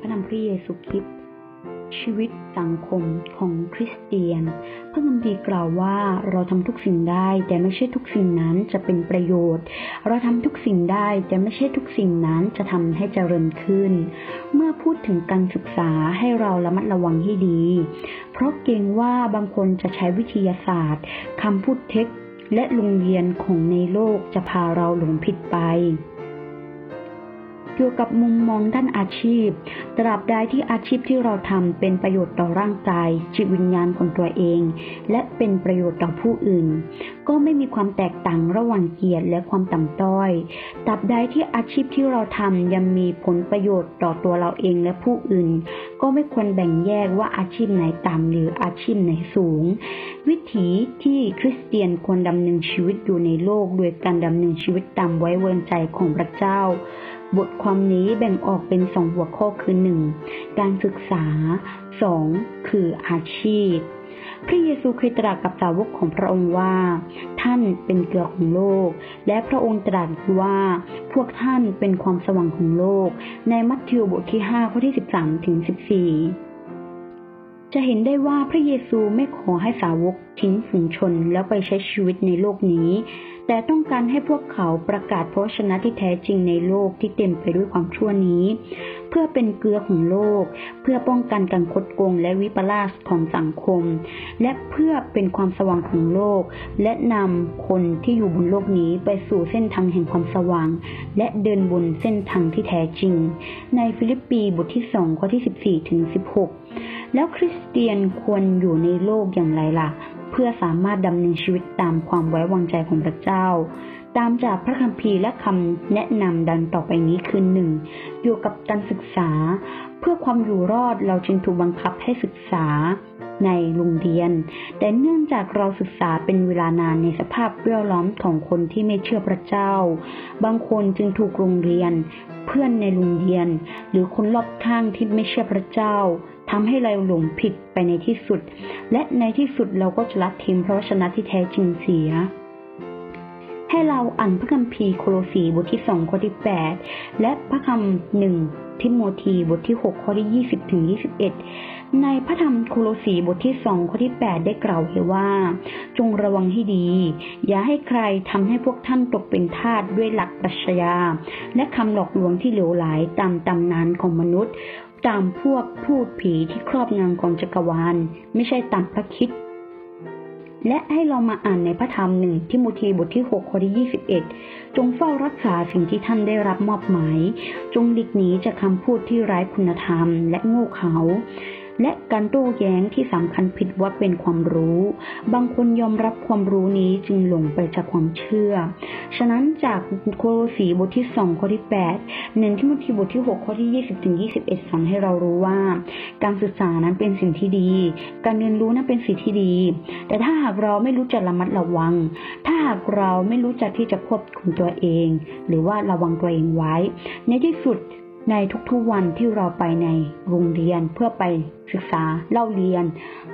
พระนามพระเยซูคริสต์ชีวิตสังคมของคริสเตียน พระคัมภีร์กล่าวว่าเราทำทุกสิ่งได้ แต่ไม่ใช่ทุกสิ่งนั้นจะเป็นประโยชน์ เราทำทุกสิ่งได้ แต่ไม่ใช่ทุกสิ่งนั้นจะทำให้เจริญขึ้น เมื่อพูดถึงการศึกษาให้เราระมัดระวังให้ดี เพราะเกรงว่าบางคนจะใช้วิทยาศาสตร์คำพูดเท็จและโรงเรียนของในโลกจะพาเราหลงผิดไป เกี่ยวกับมุมมองด้านอาชีพ ตราบใดที่อาชีพที่เราทำเป็นประโยชน์ต่อร่างกาย จิตวิญญาณของตัวเอง และเป็นประโยชน์ต่อผู้อื่น ก็ไม่มีความแตกต่างระหว่างเกียรติและความต่ำต้อยตราบใดที่อาชีพที่เราทำยังมีผลประโยชน์ต่อตัวเราเองและผู้อื่น ก็ไม่ควรแบ่งแยกว่าอาชีพไหนต่ำหรืออาชีพไหนสูง วิถีที่คริสเตียนควรดำเนินชีวิตอยู่ในโลกโดยการดำเนินชีวิตตามไว้วางใจของพระเจ้า บทความนี้แบ่งออกเป็นสองหัวข้อคือหนึ่งการศึกษาสองคืออาชีพ พระเยซูเคยตรัสกับสาวกของพระองค์ว่า ท่านเป็นเกลือของโลก และพระองค์ตรัสว่า พวกท่านเป็นความสว่างของโลก ในมัทธิวบทที่ 5 ข้อที่ 13ถึง14จะเห็นได้ว่าพระเยซูไม่ขอให้สาวกทิ้งฝูงชนแล้วไปใช้ชีวิตในโลกนี้ แต่ต้องการให้พวกเขาประกาศพระวจนะที่แท้จริงในโลกที่เต็มไปด้วยความชั่วนี้ เพื่อเป็นเกลือของโลก เพื่อป้องกันการคดโกงและวิปลาสของสังคม และเพื่อเป็นความสว่างของโลก และนำคนที่อยู่บนโลกนี้ไปสู่เส้นทางแห่งความสว่าง และเดินบนเส้นทางที่แท้จริง ในฟิลิปปีบทที่2ข้อที่14ถึง16แล้วคริสเตียนควรอยู่ในโลกอย่างไรล่ะ เพื่อสามารถดำเนินชีวิตตามความไว้วางใจของพระเจ้า ตามจากพระคัมภีร์และคำแนะนำดังต่อไปนี้คือหนึ่งอยู่กับการศึกษา เพื่อความอยู่รอดเราจึงถูกบังคับให้ศึกษาในโรงเรียน แต่เนื่องจากเราศึกษาเป็นเวลานานในสภาพเรี่ยวล้อมของคนที่ไม่เชื่อพระเจ้า บางคนจึงถูกโรงเรียน เพื่อนในโรงเรียน หรือคนรอบข้างที่ไม่เชื่อพระเจ้าทำให้เราหลงผิดไปในที่สุด และในที่สุดเราก็จะละทิ้งพระวจนะที่แท้จริงเสีย ให้เราอ่านพระคัมภีร์โคโลสีบทที่สองข้อที่แปดและพระคำหนึ่งทิโมธีบทที่หกข้อที่ยี่สิบถึงยี่สิบเอ็ดในพระธรรมโคโลสีบทที่สองข้อที่แปดได้กล่าวไว้ว่า จงระวังให้ดี อย่าให้ใครทำให้พวกท่านตกเป็นทาสด้วยหลักปรัชญาและคำหลอกลวงที่เหลวไหลตามตำนานของมนุษย์ ตามพวกพูดผีที่ครอบงำของจักรวาล ไม่ใช่ตามพระคิด และให้เรามาอ่านในพระธรรมหนึ่งทิโมธีบทที่6ข้อที่21 จงเฝ้ารักษาสิ่งที่ท่านได้รับมอบหมาย จงหลีกหนีจากคำพูดที่ไร้คุณธรรมและโง่เขลา และการโต้แย้งที่สำคัญผิดว่าเป็นความรู้ บางคนยอมรับความรู้นี้จึงหลงไปจากความเชื่อ ฉะนั้นจากโคโลสีบทที่สองข้อที่แปดเน้นที่มทีบทที่หกข้อที่ยี่สิบถึงยี่สิบเอ็ดสอนให้เรารู้ว่า การศึกษานั้นเป็นสิ่งที่ดี การเรียนรู้นั้นเป็นสิ่งที่ดี แต่ถ้าหากเราไม่รู้จักระมัดระวัง ถ้าหากเราไม่รู้จักที่จะควบคุมตัวเอง หรือว่าระวังตัวเองไว้ ในที่สุด ในทุกๆวันที่เราไปในโรงเรียนเพื่อไปศึกษาเล่าเรียน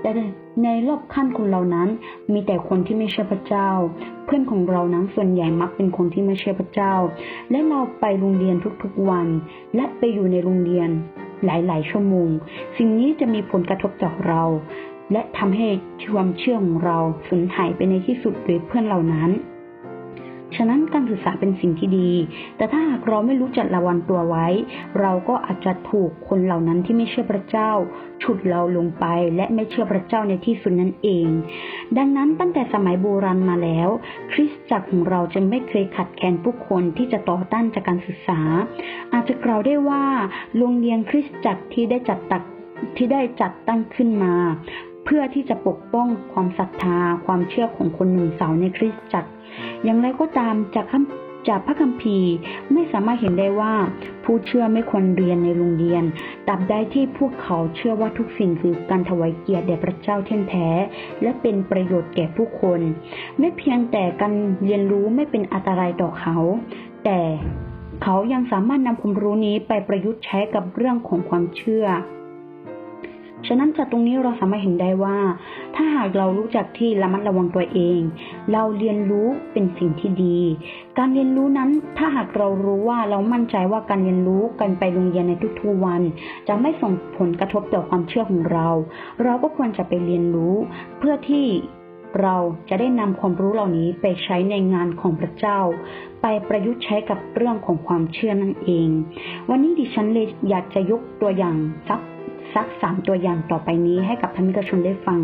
แต่ในรอบขั้นคนเรานั้น มีแต่คนที่ไม่เชื่อพระเจ้า เพื่อนของเรานั้นส่วนใหญ่มักเป็นคนที่ไม่เชื่อพระเจ้า และเราไปโรงเรียนทุกๆวัน และไปอยู่ในโรงเรียนหลายๆชั่วโมง สิ่งนี้จะมีผลกระทบต่อเรา และทำให้ความเชื่อของเราสูญหายไปในที่สุดโดยเพื่อนเหล่านั้น ฉะนั้นการศึกษาเป็นสิ่งที่ดี แต่ถ้าหากเราไม่รู้จักระวังตัวไว้ เราก็อาจจะถูกคนเหล่านั้นที่ไม่เชื่อพระเจ้า ฉุดเราลงไปและไม่เชื่อพระเจ้าในที่สุดนั่นเอง ดังนั้นตั้งแต่สมัยโบราณมาแล้ว คริสตจักรของเราจะไม่เคยขัดแคลนผู้คนที่จะต่อต้านจากการศึกษา อาจจะกล่าวได้ว่าโรงเรียนคริสตจักรที่ได้จัดตักที่ได้จัดตั้งขึ้นมา เพื่อที่จะปกป้องความศรัทธาความเชื่อของคนหนุ่มสาวในคริสตจักร อย่างไรก็ตามจากคำจากพระคัมภีร์ไม่สามารถเห็นได้ว่า ผู้เชื่อไม่ควรเรียนในโรงเรียนตราบใดที่พวกเขาเชื่อว่าทุกสิ่งคือการถวายเกียรติแด่พระเจ้าเท่แท้ และเป็นประโยชน์แก่ผู้คน ไม่เพียงแต่การเรียนรู้ไม่เป็นอันตรายต่อเขา แต่เขายังสามารถนำความรู้นี้ไปประยุกต์ใช้กับเรื่องของความเชื่อ ฉะนั้นจากตรงนี้เราสามารถเห็นได้ว่า ถ้าหากเรารู้จักที่ระมัดระวังตัวเอง เราเรียนรู้เป็นสิ่งที่ดี การเรียนรู้นั้นถ้าหากเรารู้ว่าเรามั่นใจว่าการเรียนรู้กันไปโรงเรียนในทุกๆวัน จะไม่ส่งผลกระทบต่อความเชื่อของเรา เราก็ควรจะไปเรียนรู้เพื่อที่เราจะได้นำความรู้เหล่านี้ไปใช้ในงานของพระเจ้า ไปประยุกต์ใช้กับเรื่องของความเชื่อนั่นเอง วันนี้ดิฉันเลยอยากจะยกตัวอย่างสัก สักสามตัวอย่างต่อไปนี้ให้กับท่านกระชนได้ฟัง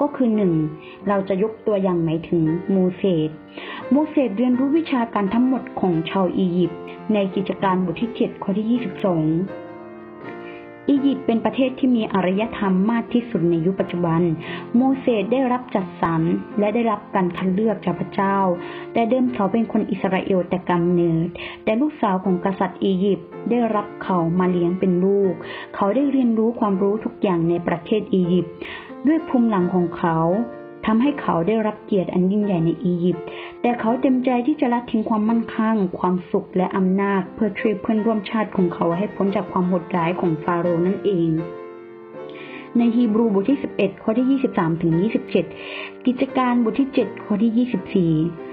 ก็คือหนึ่งเราจะยกตัวอย่างหมายถึงโมเสสโมเสสเรียนรู้วิชาการทั้งหมดของชาวอียิปต์ในกิจการบทที่ 7 ข้อที่ 22 อียิปต์เป็นประเทศที่มีอารยธรรมมากที่สุดในยุคปัจจุบัน โมเสสได้รับจัดสรรและได้รับการคัดเลือกจากพระเจ้า แต่เดิมเขาเป็นคนอิสราเอลแต่กำเนิด แต่ลูกสาวของกษัตริย์อียิปต์ได้รับเขามาเลี้ยงเป็นลูก เขาได้เรียนรู้ความรู้ทุกอย่างในประเทศอียิปต์ด้วยภูมิหลังของเขาทำให้เขาได้รับเกียรติอันยิ่งใหญ่ในอียิปต์ แต่เขาเต็มใจที่จะละทิ้งความมั่นคงความสุขและอำนาจ เพื่อช่วยเพื่อนร่วมชาติของเขาให้พ้นจากความโหดร้ายของฟาโรห์นั่นเอง ในฮีบรูบทที่ 11 ข้อที่ 23ถึง27 กิจการบทที่ 7 ข้อที่ 24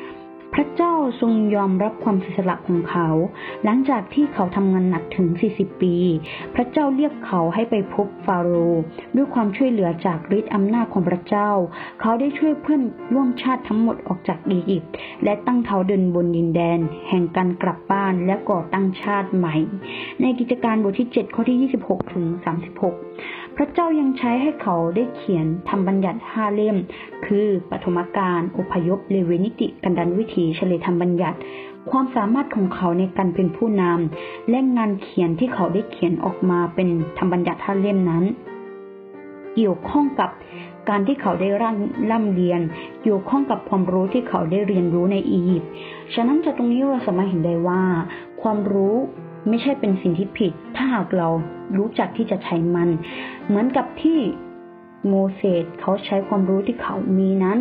พระเจ้าทรงยอมรับความเสียสละของเขา หลังจากที่เขาทำงานหนักถึง 40 ปี พระเจ้าเรียกเขาให้ไปพบฟาโรห์ด้วยความช่วยเหลือจากฤทธิ์อำนาจของพระเจ้า เขาได้ช่วยเพื่อนร่วมชาติทั้งหมดออกจากอียิปต์และตั้งเขาเดินบนดินแดน แห่งการกลับบ้านและก่อตั้งชาติใหม่ ในกิจการบทที่ 7 ข้อที่ 26 ถึง 36 พระเจ้ายังใช้ให้เขาได้เขียนทำบัญญัติห้าเล่ม คือปฐมกาลอพยพเลเวนิติกันดันวิถีเฉลยธรรมบัญญัติ ความสามารถของเขาในการเป็นผู้นำและงานเขียนที่เขาได้เขียนออกมาเป็นธรรมบัญญัติห้าเล่มนั้น เกี่ยวข้องกับการที่เขาได้ร่ำร่ำเรียน เกี่ยวข้องกับความรู้ที่เขาได้เรียนรู้ในอียิปต์ฉะนั้นจากตรงนี้เราสามารถเห็นได้ว่า ความรู้ ไม่ใช่เป็นสิ่งที่ผิด ถ้าหากเรารู้จักที่จะใช้มัน เหมือนกับที่ โมเสสเขาใช้ความรู้ที่เขามีนั้น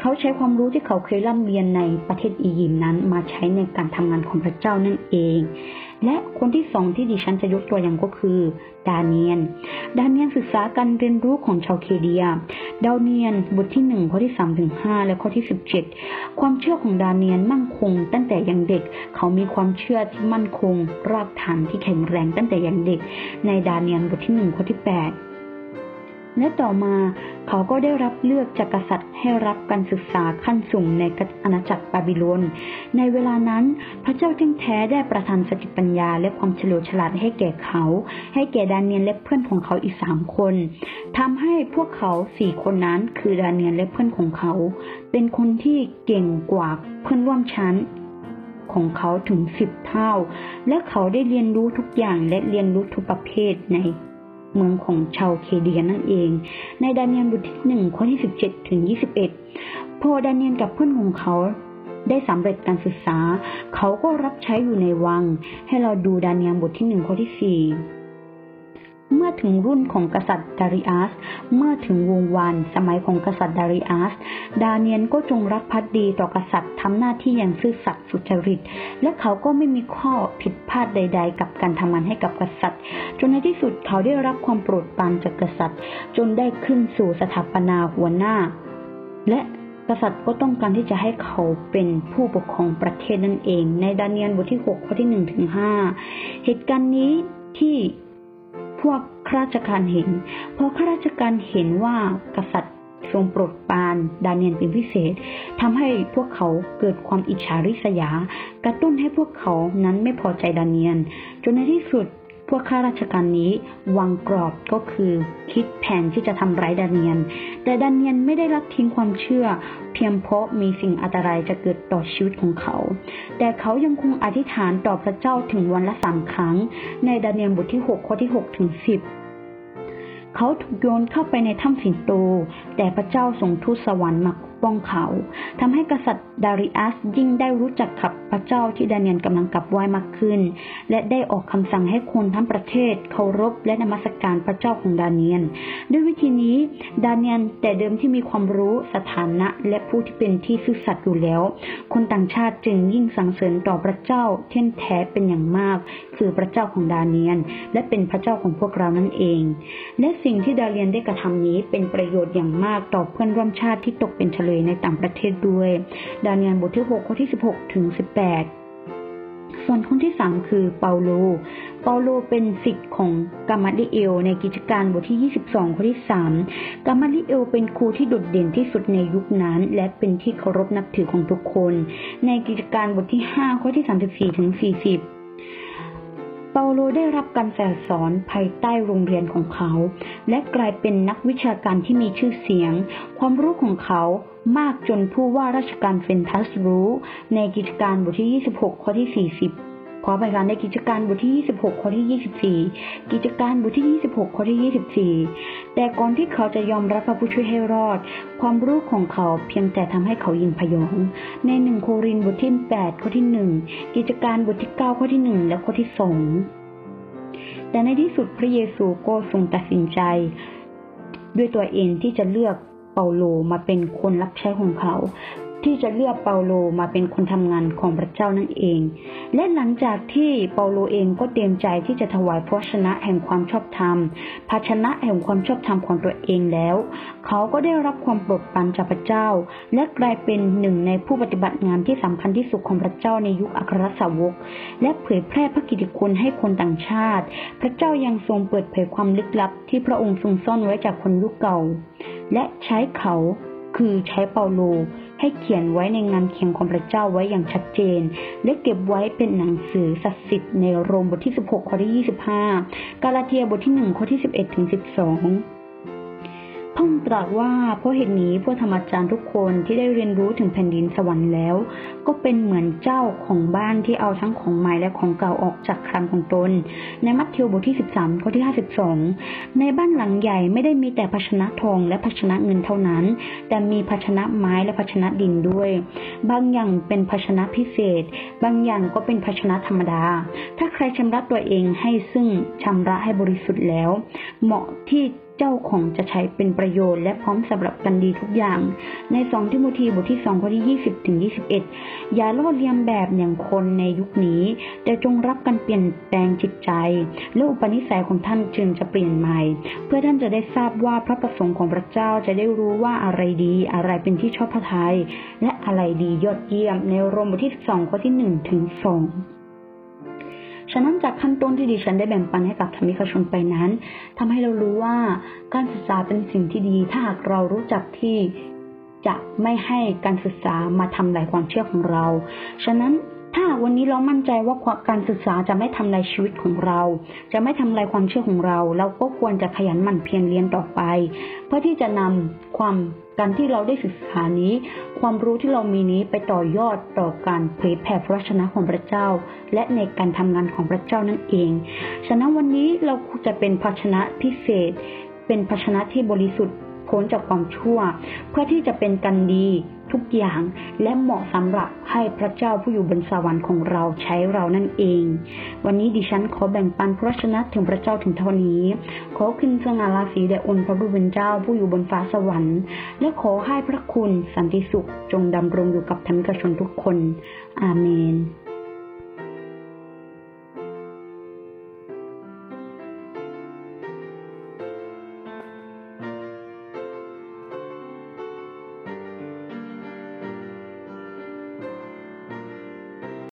เขาใช้ความรู้ที่เขาเคยร่ำเรียนในประเทศอียิปต์นั้น มาใช้ในการทำงานของพระเจ้านั่นเอง และคนที่สองที่ดิฉันจะยกตัวอย่างก็คือ ดาเนียน ดาเนียนศึกษาการเรียนรู้ของชาวเคเดีย ดาเนียนบทที่หนึ่งข้อที่สามถึงห้าและข้อที่สิบเจ็ดความเชื่อของดาเนียนมั่นคง ตั้งแต่ยังเด็ก เขามีความเชื่อที่มั่นคง รากฐานที่แข็งแรงตั้งแต่ยังเด็ก ในดาเนียนบทที่หนึ่งข้อที่แปด และต่อมาเขาก็ได้รับเลือกจากกษัตริย์ให้รับการศึกษาขั้นสูงในอาณาจักรบาบิโลน ในเวลานั้นพระเจ้าจึงแท้ได้ประทานสติปัญญาและความเฉลียวฉลาดให้แก่เขา ให้แก่ดานเนียนและเพื่อนของเขาอีกสามคนทำให้พวกเขาสี่คนนั้นคือดานเนียนและเพื่อนของเขา เป็นคนที่เก่งกว่าเพื่อนร่วมชั้นของเขาถึงสิบเท่า และเขาได้เรียนรู้ทุกอย่างและเรียนรู้ทุกประเภทใน เมืองของชาวเคลเดียนั่นเอง ในดาเนียลบทที่หนึ่งข้อที่สิบเจ็ดถึงยี่สิบเอ็ดพอดาเนียลกับเพื่อนของเขาได้สำเร็จการศึกษา เขาก็รับใช้อยู่ในวัง ให้เราดูดาเนียลบทที่หนึ่งข้อที่สี่ เมื่อถึงรุ่นของกษัตริย์ดาริอัส เมื่อถึงวงวานสมัยของกษัตริย์ดาริอัส ดาเนียลก็จงรักภักดีต่อกษัตริย์ทำหน้าที่อย่างซื่อสัตย์สุจริต และเขาก็ไม่มีข้อผิดพลาดใด ๆ กับการทำงานให้กับกษัตริย์ จนในที่สุดเขาได้รับความโปรดปรานจากกษัตริย์ จนได้ขึ้นสู่สถาปนาหัวหน้า และกษัตริย์ก็ต้องการที่จะให้เขาเป็นผู้ปกครองประเทศนั่นเอง ในดาเนียนบทที่6ข้อที่1ถึง5เหตุการณ์นี้ที่ วกข้าราชการเห็นพอข้าราชการเห็นว่ากษัตริย์ทรงโปรดปรานดาเนียนเป็นพิเศษทำให้พวกเขาเกิดความอิจฉาริษยา กระตุ้นให้พวกเขานั้นไม่พอใจดาเนียน จนในที่สุด พวกข้าราชการนี้วางกรอบก็คือคิดแผนที่จะทำร้ายดาเนียน แต่ดาเนียนไม่ได้รับทิ้งความเชื่อ เพียงเพราะมีสิ่งอันตรายจะเกิดต่อชีวิตของเขา แต่เขายังคงอธิษฐานต่อพระเจ้าถึงวันละสามครั้ง ในดาเนียนบทที่ 6 ข้อที่6ถึง10เขาถูกโยนเข้าไปในถ้ำสิงโต แต่พระเจ้าส่งทูตสวรรค์มาป้องเขาทำให้กษัตริย์ดาริอัสยิ่งได้รู้จักกับพระเจ้าที่ดาเนียนกำลังกลับไหว้มากขึ้น และได้ออกคำสั่งให้คนทั้งประเทศเคารพและนมัสการพระเจ้าของดาเนียน ด้วยวิธีนี้ดาเนียนแต่เดิมที่มีความรู้สถานะและผู้ที่เป็นที่ซื่อสัตย์อยู่แล้ว คนต่างชาติจึงยิ่งสรรเสริญต่อพระเจ้าเท่นแท้เป็นอย่างมาก คือพระเจ้าของดาเนียน และเป็นพระเจ้าของพวกเรานั่นเอง และสิ่งที่ดาเนียนได้กระทำนี้เป็นประโยชน์อย่างมากต่อเพื่อนร่วมชาติที่ตกเป็นเฉลยในต่างประเทศด้วย ดาเนียนบทที่ 6 ข้อที่ 16 ถึง 18 ส่วนคนที่ 3 คือเปาโล เปาโลเป็นศิษย์ของกามาลิเอล ในกิจการบทที่ 22 ข้อที่ 3 กามาลิเอลเป็นครูที่โดดเด่นที่สุดในยุคนั้น และเป็นที่เคารพนับถือของทุกคน ในกิจการบทที่ 5 ข้อที่ 34 ถึง 40เปาโลได้รับการแสสอนภายใต้โรงเรียนของเขา และกลายเป็นนักวิชาการที่มีชื่อเสียง ความรู้ของเขา มากจนผู้ว่าราชการเฟนทัสรู้ ในกิจการบทที่ 26 ข้อที่ 40 ขอไปการในกิจการบทที่ 26 ข้อที่ 24 กิจการบทที่ 26 ข้อที่ 24 แต่ก่อนที่เขาจะยอมรับพระผู้ช่วยให้รอด ความรู้ของเขาเพียงแต่ทำให้เขายินพยอง ในหนึ่งโครินบทที่ 8 ข้อที่ 1 กิจการบทที่ 9 ข้อที่ 1 และข้อที่ 2 แต่ในที่สุดพระเยซูก็ทรงตัดสินใจ ด้วยตัวเองที่จะเลือก เปาโลมาเป็นคนรับใช้ของเขา ที่จะเลือกเปาโลมาเป็นคนทำงานของพระเจ้านั่นเอง และหลังจากที่เปาโลเองก็เตรียมใจที่จะถวายพระชนะแห่งความชอบธรรม ภาชนะแห่งความชอบธรรมของตัวเองแล้ว เขาก็ได้รับความโปรดปรานจากพระเจ้า และกลายเป็นหนึ่งในผู้ปฏิบัติงานที่สำคัญที่สุดของพระเจ้าในยุคอัครสาวก และเผยแพร่พระกิตติคุณให้คนต่างชาติ พระเจ้ายังทรงเปิดเผยความลึกลับที่พระองค์ทรงซ่อนไว้จากคนยุคเก่า และใช้เขา คือใช้เปาโลให้เขียนไว้ในงานเขียนของพระเจ้าไว้อย่างชัดเจน และเก็บไว้เป็นหนังสือศักดิ์สิทธิ์ในโรมบทที่ 16 ข้อที่ 25 กาลาเทียบทที่ 1 ข้อที่ 11ถึง12 องตรัสว่าเพราะเหตุนี้พวกธรรมจารย์ทุกคนที่ได้เรียนรู้ถึงแผ่นดินสวรรค์แล้ว ก็เป็นเหมือนเจ้าของบ้านที่เอาทั้งของใหม่และของเก่าออกจากครันของตน ในมัทธิวบทที่ 13ข้อที่ 52 ในบ้านหลังใหญ่ไม่ได้มีแต่ภาชนะทองและภาชนะเงินเท่านั้น แต่มีภาชนะไม้และภาชนะดินด้วย บางอย่างเป็นภาชนะพิเศษ บางอย่างก็เป็นภาชนะธรรมดา ถ้าใครชำระตัวเองให้ซึ่งชำระให้บริสุทธิ์แล้ว เหมาะที่ จ้าของจะใช้เป็นประโยชน์และพร้อมสำหรับกันดีทุกอย่าง ในสองทิโมธีบทที่สองข้อที่ยี่สิบถึงยี่สิบเอ็ดอย่าลอดเลียมแบบอย่างคนในยุคนี้ แต่จงรับการเปลี่ยนแปลงจิตใจ และอุปนิสัยของท่านจึงจะเปลี่ยนใหม่ เพื่อท่านจะได้ทราบว่าพระประสงค์ของพระเจ้าจะได้รู้ว่าอะไรดีอะไรเป็นที่ชอบพระทัยและอะไรดียอดเยี่ยมในโรมบทที่สองข้อที่หนึ่งถึงสอง ฉะนั้นจากขั้นต้นที่ดิฉันได้แบ่งปันให้กับธรรมิกชนไปนั้นทำให้เรารู้ว่าการศึกษาเป็นสิ่งที่ดี ถ้าหากเรารู้จักที่จะไม่ให้การศึกษามาทำลายความเชื่อของเรา ฉะนั้น ถ้าวันนี้เรามั่นใจว่าการศึกษาจะไม่ทำลายชีวิตของเรา จะไม่ทำลายความเชื่อของเรา เราก็ควรจะขยันหมั่นเพียรเรียนต่อไป เพื่อที่จะนำความการที่เราได้ศึกษานี้ ความรู้ที่เรามีนี้ไปต่อยอดต่อการเผยแผ่พระชนะของพระเจ้า และในการทำงานของพระเจ้านั่นเอง ฉะนั้นวันนี้เราจะเป็นภาชนะพิเศษ เป็นภาชนะที่บริสุทธิ์ พ้นจากความชั่ว เพื่อที่จะเป็นกันดีทุกอย่างและเหมาะสำหรับให้พระเจ้าผู้อยู่บนสวรรค์ของเราใช้เรานั่นเอง วันนี้ดิฉันขอแบ่งปันพระชนะถึงพระเจ้าถึงเท่านี้ ขอขึ้นสง่าราศีแด่องค์พระผู้เป็นเจ้าผู้อยู่บนฟ้าสวรรค์ และขอให้พระคุณสันติสุขจงดำรงอยู่กับธรรมิกชนทุกคน อาเมน